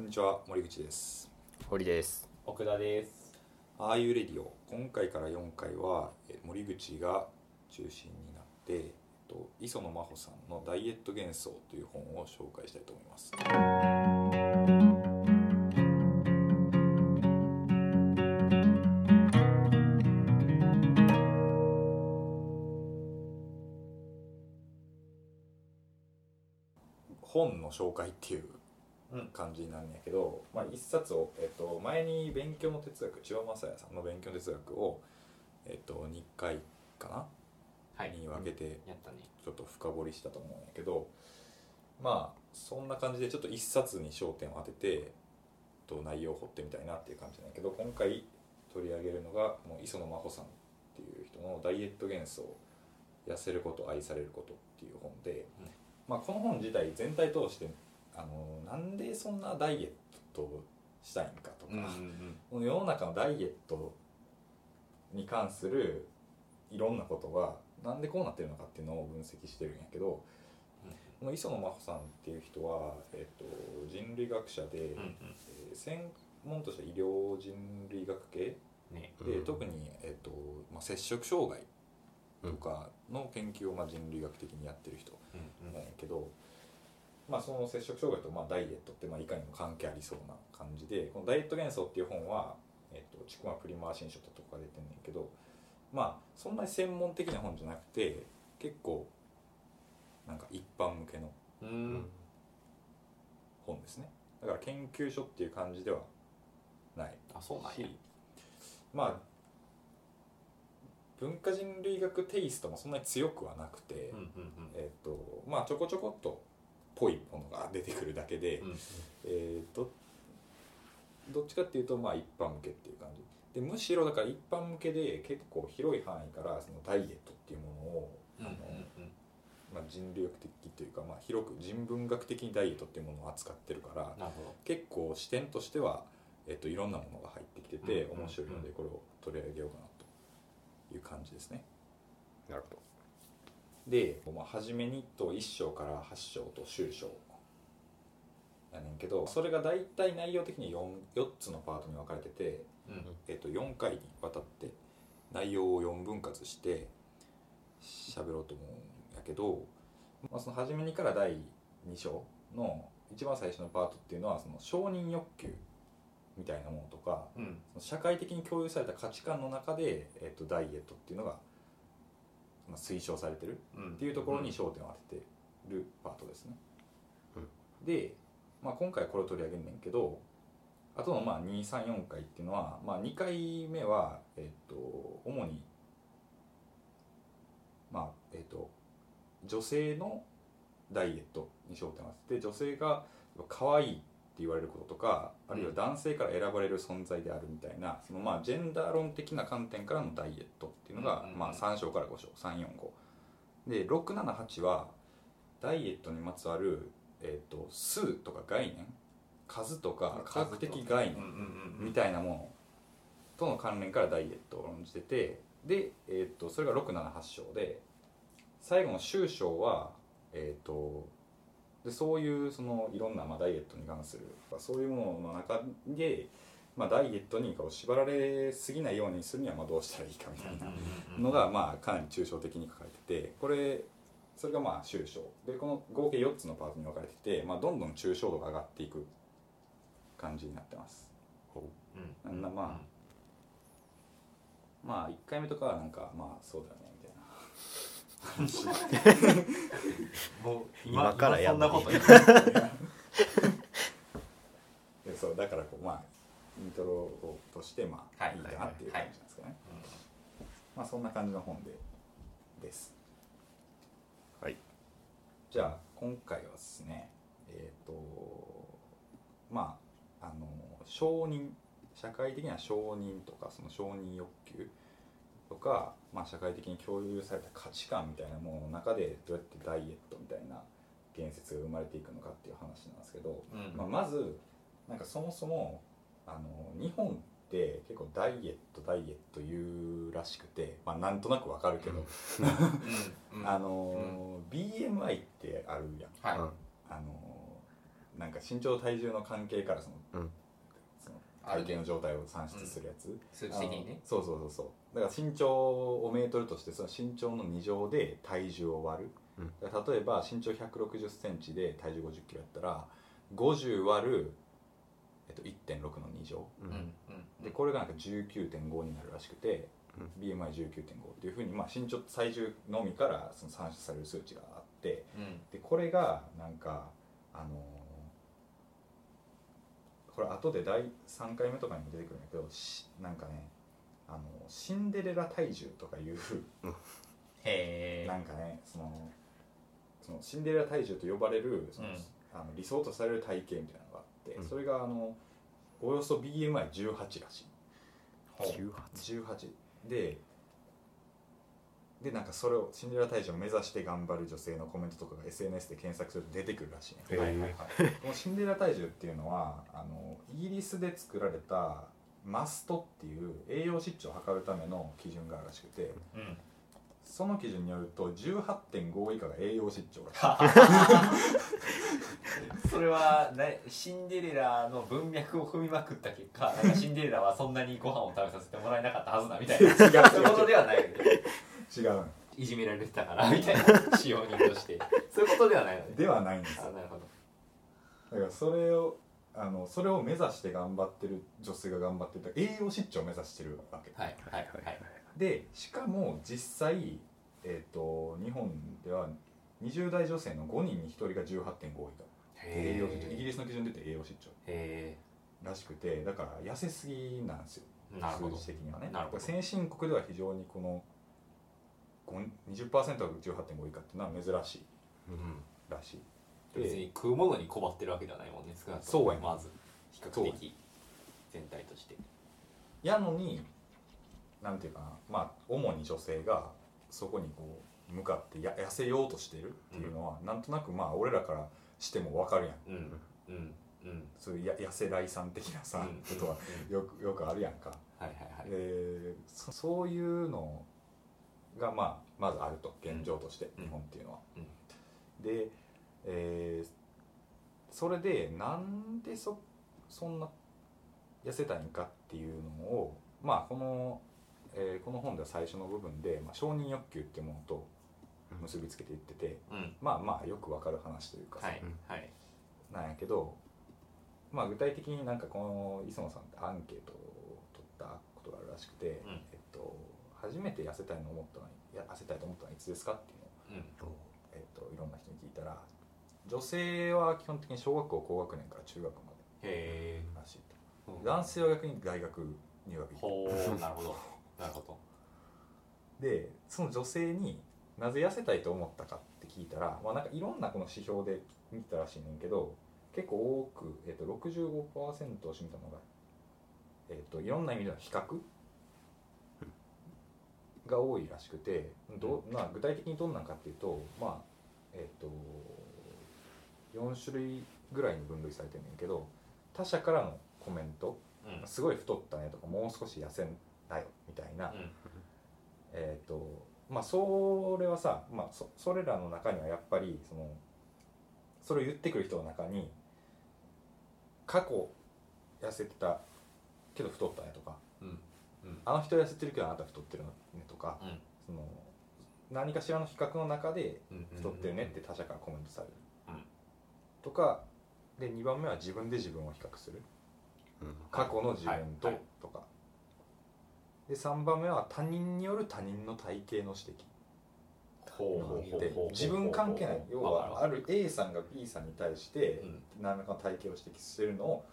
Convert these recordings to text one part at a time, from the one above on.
こんにちは森口です。堀です。奥田です。ああいうレディオ今回から4回はえー森口が中心になって、えっと、磯野真帆さんの「ダイエット幻想」という本を紹介したいと思います。本の紹介っていう感じになるんやけど、まあ、一冊を、えっと、前に勉強の哲学千葉雅也さんの勉強の哲学を、えっと、2回かな、はい。に分けてやったね。ちょっと深掘りしたと思うんやけどまあそんな感じでちょっと一冊に焦点を当てて、と、内容を掘ってみたいなっていう感じなんやけど今回取り上げるのがもう磯野真帆さんっていう人の「ダイエット幻想痩せること愛されること」っていう本で、うん。まあ、この本自体全体通してあのなんでそんなダイエットしたいんかとか、この世の中のダイエットに関するいろんなことがなんでこうなってるのかっていうのを分析してるんやけど、この磯野真帆さんっていう人は、えっと人類学者で、うんうん。えー専門としては医療人類学系ね。で、うん特に、えっとまあ、接触障害とかの研究を、まあ、人類学的にやってる人うん。なんやけど、まあ、その接触障害とまあダイエットってまあいかにも関係ありそうな感じでこの「ダイエット幻想」っていう本は、えっと千曲プリマー新書とか出てんねんけどまあそんなに専門的な本じゃなくて結構なんか一般向けの本ですね。だから研究所っていう感じではないあそうなんや。しまあ文化人類学テイストもそんなに強くはなくて、えっ、とまあちょこちょこっとぽいものが出てくるだけで、うんうん。えー、とどっちかっていうとまあ一般向けっていう感じ。でむしろだから一般向けで結構広い範囲からそのダイエットっていうものを、うんうんあのまあ、人類学的というか、まあ、広く人文学的にダイエットっていうものを扱ってるから結構視点としては、えっといろんなものが入ってきてて面白いのでこれを取り上げようかなという感じですね。なるほで、まあ、初めにと1章から8章と終章やねんけどそれが大体内容的に 4, 4つのパートに分かれてて、うん。えっと、4回にわたって内容を4分割して喋ろうと思うんやけど、まあ、その初めにから第2章の一番最初のパートっていうのはその承認欲求みたいなものとかうん。その社会的に共有された価値観の中で、えっと、ダイエットっていうのが、まあ、推奨されてるうん。っていうところに焦点を当ててるパートですね、で、まあ、今回これを取り上げるねんけどあとのまあ234回っていうのは、まあ、2回目は、えっと主にまあえっと女性のダイエットに焦点を当てて女性が可愛い言われることとかあるいは男性から選ばれる存在であるみたいなそのまあジェンダー論的な観点からのダイエットっていうのが、まあ、3章から5章345で678はダイエットにまつわる、えー、と数とか概念数とか科学的概念みたいなものとの関連からダイエットを論じててで、えー、とそれが678章で最後の終章は、えー、とでそういうそのいろんな、まあ、ダイエットに関するそういうものの中で、まあ、ダイエットにこう縛られすぎないようにするにはまあどうしたらいいかみたいなのが、まあ、かなり抽象的に書かれててこれそれがまあ終章でこの合計4つのパートに分かれてて、まあ、どんどん抽象度が上がっていく感じになってます。う。んまあまあ1回目とかはなんかまあそうだよねもう今からやそんなこと言うでそうだからこうまあイントロをとしてまあはいいいかなっていう感じなんですかね、まあそんな感じの本でです。はい。じゃあ今回はですねえっ、とまああの承認社会的な承認とかその承認欲求とか、まあ、社会的に共有された価値観みたいなものの中でどうやってダイエットみたいな言説が生まれていくのかっていう話なんですけど、うん。まあ、まずなんかそもそもあの日本って結構ダイエットダイエット言うらしくて、まあ、なんとなくわかるけど、うん。うん。あの、BMI ってあるやん。はい。あのなんか身長と体重の関係からその,、うんその体型の状態を算出するやつ、数字的にね。そうそうそうそう。だから身長をメートルとしてその身長の2乗で体重を割る、うん例えば身長1 6 0センチで体重5 0キロやったら50割る、えっと、1.6の2乗。うん。うんうん。でこれがなんか19.5になるらしくて、うん BMI19.5 っていうふうに、まあ、身長と体重のみからその算出される数値があって。うん。でこれがなんかあのーこれ後で第3回目とかにも出てくるんだけどしなんかねあのシンデレラ体重とかいう へえなんかねそのそのシンデレラ体重と呼ばれるその、うん。あの理想とされる体型みたいなのがあって、うん。それがあのおよそ BMI18 らしい。18 18ででなんかそれをシンデレラ体重を目指して頑張る女性のコメントとかが SNS で検索すると出てくるらしいね。はいはい。はいこのシンデレラ体重っていうのはあのイギリスで作られたマストっていう栄養失調を測るための基準があるらしくてうん。その基準によると18.5以下が栄養失調らしいそれはなシンデレラの文脈を踏みまくった結果シンデレラはそんなにご飯を食べさせてもらえなかったはずだみたいな。そういうことではない違う。いじめられてたから みたいな使用人として。そういうことではないのね。ではないんですよ。あなるほど。だからそれをあのそれを目指して頑張ってる女性が頑張ってる栄養失調を目指してるわけ。はいはいはい。でしかも実際、えー、と日本では20代女性の5人に1人が18.5以下栄養失調。イギリスの基準で言って栄養失調。へらしくてだから痩せすぎなんですよ。えなるほど。数字的にはね。なるほど。先進国では非常にこのご20%が18.5以下っていうのは珍しいうん。らしい。別に食うものに困ってるわけではないもんね少なくとそうやね。もまず比較的全体として。やのになんていうかなまあ主に女性がそこにこう向かってや痩せようとしてるっていうのは、なんとなくまあ俺らからしても分かるやん。うんうんうん。そういうや痩せ来さん的なさ、うんことはよくよくあるやんか、はいはいはい。でそそういうのがまあまずあると現状として、うん。日本っていうのは、うん。で、えーそれでなんでそそんな痩せたいんかっていうのをまあこの、えーこの本では最初の部分で、まあ、承認欲求っていうものと結びつけて言ってて、うん。まあまあよくわかる話というかさ、はいはい。なんやけど、まあ、具体的になんかこの磯野さんってアンケートを取ったことがあるらしくて、うん。えっと、初めて痩せたいの思った痩せたいと思ったのはいつですかっていうのを、うん。えっと、いろんな人に聞いたら女性は基本的に小学校高学年から中学までらしいと。男性は逆に大学入学ほうなるほど。なるほど。でその女性になぜ痩せたいと思ったかって聞いたら、まあ、なんかいろんなこの指標で見たらしいねんけど結構多く、えっと、65%を占めたのが、えっと、いろんな意味での比較が多いらしくてど、まあ、具体的にどんなんかっていうとまあえっと4種類ぐらいに分類されてるんだけど他者からのコメントうん。すごい太ったねとかもう少し痩せなよみたいな、うん。えーとまあ、それはさ、まあ、そそれらの中にはやっぱりそのそれを言ってくる人の中に過去痩せてたけど太ったねとかうんうんあの人痩せてるけどあなた太ってるねとかうん。その何かしらの比較の中でうん太ってるねって他者からコメントされる、うん。とかで2番目は自分で自分を比較する。うん。過去の自分と、はい。はい。とか。で3番目は他人による他人の体型の指摘。自分関係ない。要はある A さんが B さんに対してうん。何らかの体型を指摘してるのを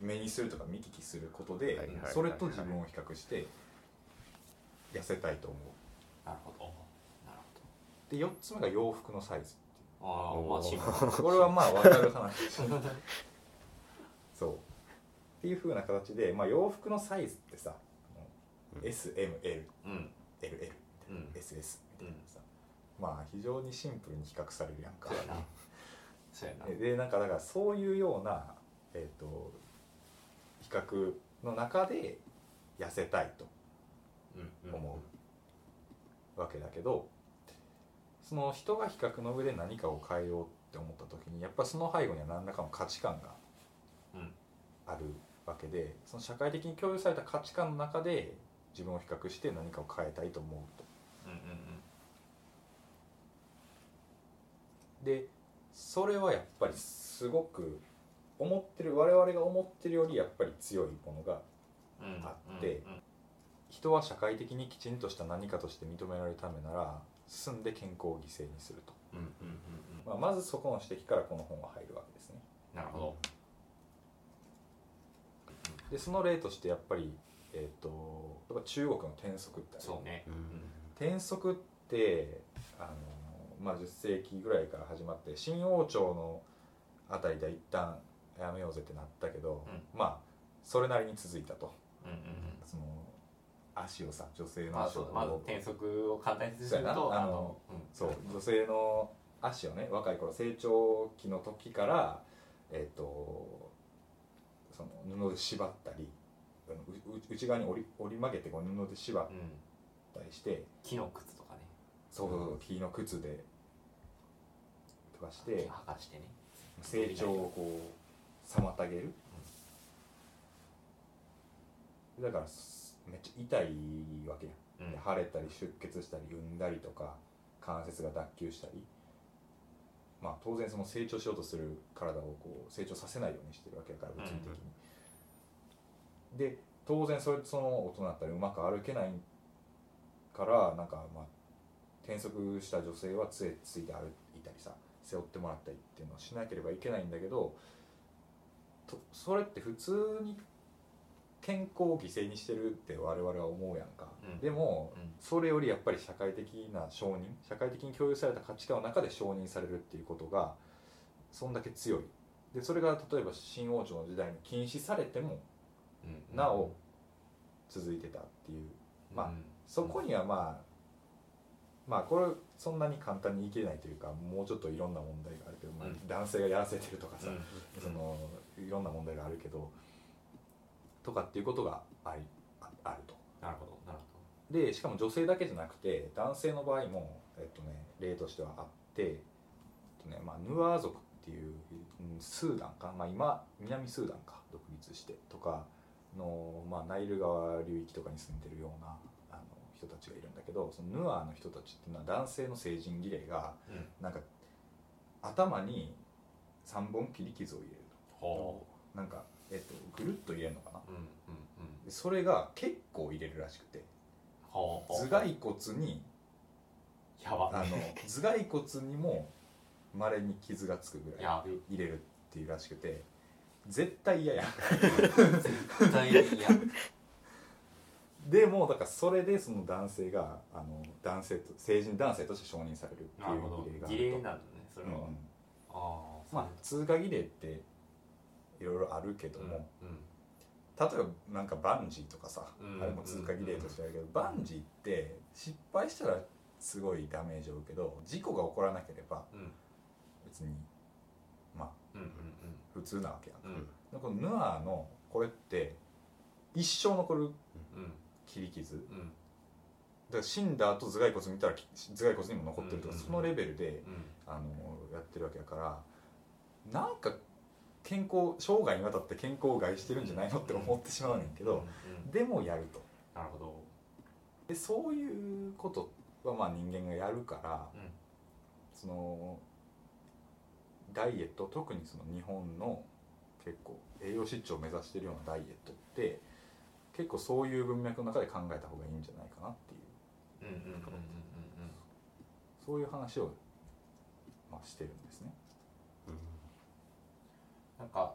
目にするとか見聞きすることではいはいはいそれと自分を比較して痩せたいと思う。なるほど。なるで4つ目が洋服のサイズほどああまあシンプル。これはまあ分かる話。そう。っていうふうな形で、まあ、洋服のサイズってさうん。SMLLLL うん。みたいなうん。SS みたいなさ、まあ非常にシンプルに比較されるやんか。そうやな。そうやな。でなんかだからそういうような、えー、と比較の中で痩せたいと思うわけだけどその人が比較の上で何かを変えようっって思った時にやっぱその背後には何らかの価値観がうんあるわけでその社会的に共有された価値観の中で自分を比較して何かを変えたいと思うと。でそれはやっぱりすごく思ってる我々が思ってるよりやっぱり強いものがうん。うん。あって人は社会的にきちんとした何かとして認められるためなら進んで健康を犠牲にすると、うんうんうんうん。まあ、まずそこの指摘からこの本は入るわけですね。なるほど。でその例としてやっぱり、えー、とやっぱ中国の転足ってそうね。うん。転足ってあの、まあ、10世紀ぐらいから始まって新王朝のあたりでは一旦やめようぜってなったけど、まあそれなりに続いたと。うんうんうん。その足をさ女性のまあ足をまず転足を簡単にするとな。あのそう。女性の足をね若い頃成長期の時からえっ、とその布で縛ったり内側に折り折り曲げてこう布で縛っうん、うん、たりして木の靴とかね。そうそうそう木の靴でとかして剥がしてね。成長をこう妨げる。だからすめっちゃ痛いわけやうん。で腫れたり出血したり産んだりとか関節が脱臼したり。まあ当然その成長しようとする体をこう成長させないようにしてるわけだから物理的に、で当然それその大人だったらうまく歩けないからなんかまあ転足した女性は杖ついて歩いたりさ背負ってもらったりっていうのをしなければいけないんだけどとそれって普通に健康を犠牲にしてるって我々は思うやんか、うん。でもうん。それよりやっぱり社会的な承認社会的に共有された価値観の中で承認されるっていうことがそんだけ強い。でそれが例えば新王朝の時代に禁止されてもうん。なお続いてたっていう。まあうん。そこにはまあまあこれそんなに簡単に言い切れないというかもうちょっといろんな問題があるけど、男性がやらせてるとかさ、うん。そのいろんな問題があるけどとかっていうことがありああると。なるほどなるでしかも女性だけじゃなくて男性の場合も、えっとね、例としてはあって、えっとねまあ、ヌアー族っていううんスーダンか、まあ、今南スーダンか独立してとかの、まあ、ナイル川流域とかに住んでるようなあの人たちがいるんだけどそのヌアーの人たちっていうのは男性の成人儀礼がほど、うん、なんか頭に3本切り傷を入れるほとなんか、えっと、ぐるっと入れるのかな？ううんうんうん。でそれが結構入れるらしくて。頭蓋骨にやば。あの頭蓋骨にもまれに傷がつくぐらいやべ。入れるっていうらしくて。絶対嫌や。絶対に嫌。でもだからそれでその男性があの男性と成人男性として承認されるってなるほど。いう儀礼があると。儀礼なねそれは、うんうん。ああまあ通過儀礼っていろいろあるけども、うん例えばなんかバンジーとかさ、うんあれも通過儀礼としてあるけど、バンジーって失敗したらすごいダメージを受けど事故が起こらなければうん。別にまあ普通なわけやんうんうん。でこのヌアーのこれって一生残るうん。切り傷。だうん。から死んだ後頭蓋骨見たらき頭蓋骨にも残ってるとか、そのレベルでうん。あのやってるわけやからなんか健康生涯にわたって健康を害してるんじゃないのって思ってしまうねんけど、でもやると。なるほど。でそういうことはまあ人間がやるからうん。そのダイエット特にその日本の結構栄養失調を目指してるようなダイエットって結構そういう文脈の中で考えた方がいいんじゃないかなっていう。うんうんうんうんうん。そういう話を、まあ、してるんですね。なんか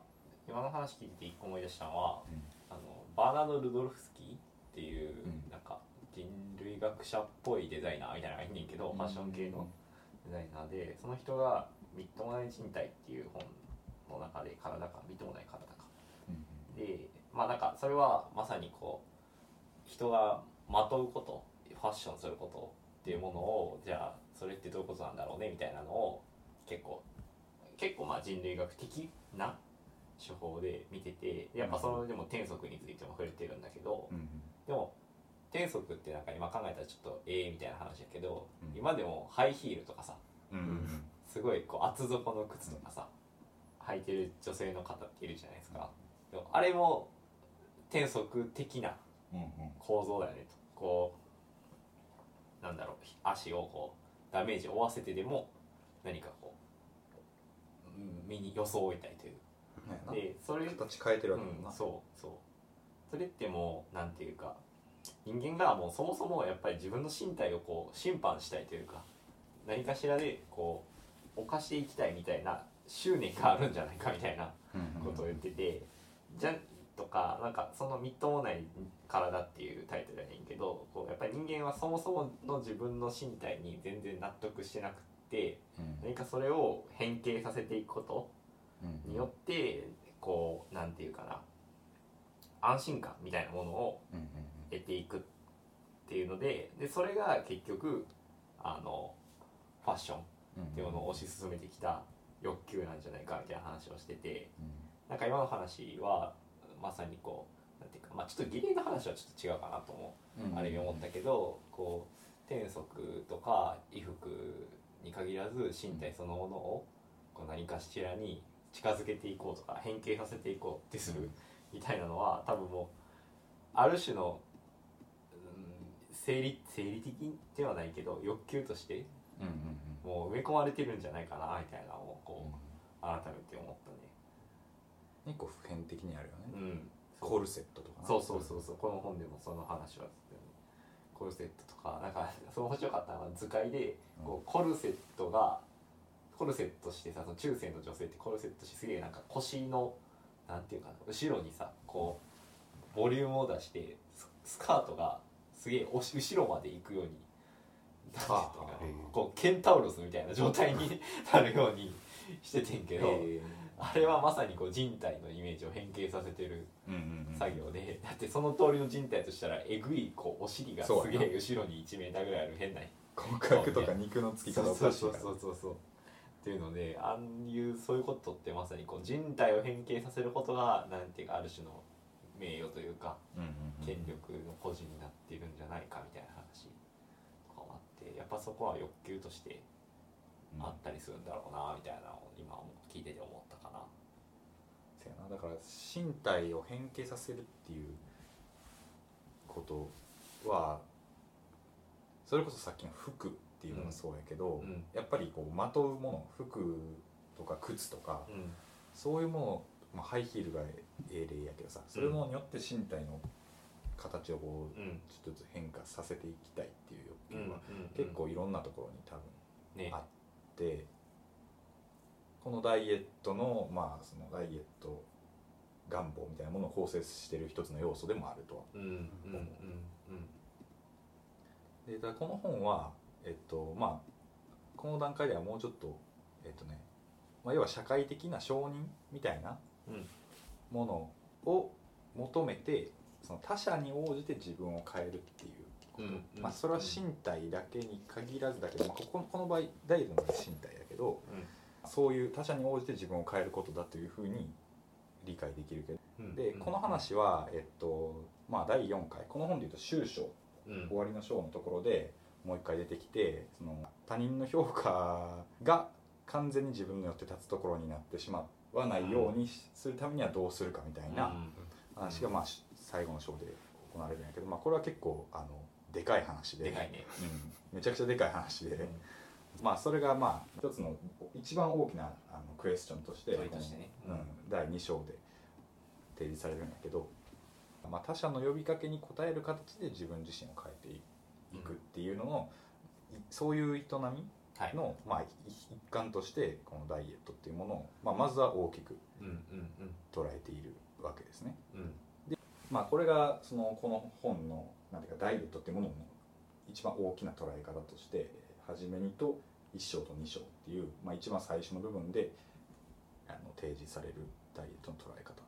今の話聞いて一個思い出したのはうん。あのバーナード・ルドルフスキーっていう、ん。なんか人類学者っぽいデザイナーみたいなのがいんねんけど、ファッション系のデザイナーでその人が「みっともない人体」っていう本の中で体かみっともない体かうん。でまあなんかそれはまさにこう人がまとうことファッションすることっていうものをじゃあそれってどういうことなんだろうねみたいなのを結構結構まあ人類学的な手法で見ててやっぱそれでも転足についても触れてるんだけどうんでも転足ってなんか今考えたらちょっとええみたいな話やけど、うん。今でもハイヒールとかさうんうんすごいこう厚底の靴とかさ、履いてる女性の方っているじゃないですか、でもあれも転足的な構造だよねと。こうなんだろう足をこうダメージを負わせてでも何かこううん身に装いたいという。でそれ形変えてるわけだもんな、うん、そうそう。それってもうなんていうか人間がもうそもそもやっぱり自分の身体をこう審判したいというか何かしらでこう犯していきたいみたいな執念があるんじゃないかみたいなことを言ってて、じゃとかなんかそのみっともない体っていうタイトルやねんけどこうやっぱり人間はそもそもの自分の身体に全然納得してなくてうん。何かそれを変形させていくことうん。によってこうなんていうかな。安心感みたいなものを得ていくっていうのででそれが結局あのファッションっうん。ていうものを推し進めてきた欲求なんじゃないかみたいな話をしててうん。なんか今の話はまさにこうなんていうか、まあ、ちょっと儀礼の話はちょっと違うかなと思う、うんある意味思ったけどこう転足とか衣服に限らず身体そのものをこう何かしらに近づけていこうとか変形させていこうってするみたいなのは多分もうある種の、うん、生理生理的ではないけど欲求としてもう埋め込まれてるんじゃないかなみたいなのをこう改めて思った一個普遍的にあるよね、ね。うん。コルセットとかな。そうそうそうそう。この本でもその話はコルセットとかなんかその面白かったのは図解でこうコルセットがコルセットしてさその中世の女性ってコルセットしてすげえなんか腰のなんていうかな後ろにさこうボリュームを出してススカートがすげえおし後ろまで行くようにこうケンタウロスみたいな状態になるようにしててんけど、えあれはまさにこう人体のイメージを変形させてるーうんうんうん。作業で、だってその通りの人体としたらえぐいこうお尻がすげえ後ろに1メーターぐらいある変な骨格とか肉のつき方そうからそうそう。そうっていうのでああいうそういうことってまさにこう人体を変形させることがなんていうかある種の名誉というかうんうんうん。権力の保持になっているんじゃないかみたいな話とかもあってやっぱそこは欲求としてあったりするんだろうなみたいなのを今聞いてて思った。かな。だから身体を変形させるっていうことはそれこそさっきの服っていうのもそうやけど、うん。やっぱりこうまとうもの服とか靴とかうん。そういうものを、まあ、ハイヒールがええ例やけどさそれによって身体の形をこううん。ちょっとずつ変化させていきたいっていううん欲求はうん。結構いろんなところに多分ね。あってこのダイエットのまあそのダイエット願望みたいなものを構成している一つの要素でもあるとは。うんうんうんでただこの本はえっとまあこの段階ではもうちょっとえっとね、まあ、要は社会的な承認みたいなうんものを求めてその他者に応じて自分を変えるっていうこと、うんうんまあ、それは身体だけに限らずだけど、まあ、こここの場合ダイエットの身体だけどそういう他者に応じて自分を変えることだというふうに理解できるけど。うん。でこの話は、えっとまあ、第4回。この本でいうと終章。うん。終わりの章のところでもう一回出てきてその他人の評価が完全に自分のよって立つところになってしまわないようにするためにはどうするかみたいな話がまあし最後の章で行われるんやけど、まあ、これは結構あのでかい話で。ね。うん、めちゃくちゃでかい話で、まあそれがまあ一つの一番大きなあのクエスチョンとしてね。うん、第2章で提示されるんやけど、まあ、他者の呼びかけに応える形で自分自身を変えていくっていうのの、いそういう営みはい。の、まあ、い一環としてこのダイエットっていうものを、まあ、まずは大きくうんうん捉えているわけですね。うん。うんまあ、これがそのこの本のなんていうかダイエットっていうものの一番大きな捉え方として初めにと1章と2章っていう、まあ、一番最初の部分であの提示されるダイエットの捉え方っ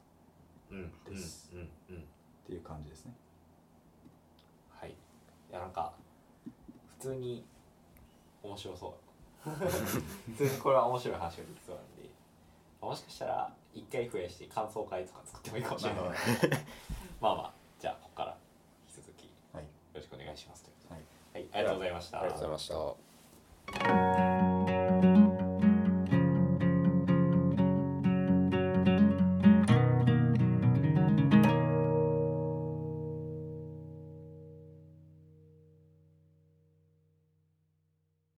うんですうんうんうん。ていう感じですね。はい。いやなんか普通に面白そう。普通にこれは面白い話ができそうなんでもしかしたら一回増やして感想会とか作ってもいいかもしれない。まあまあ。じゃあここから引き続きよはい。ろしくお願いしますということはい。ではいありがとうございました。ありがとうございました Música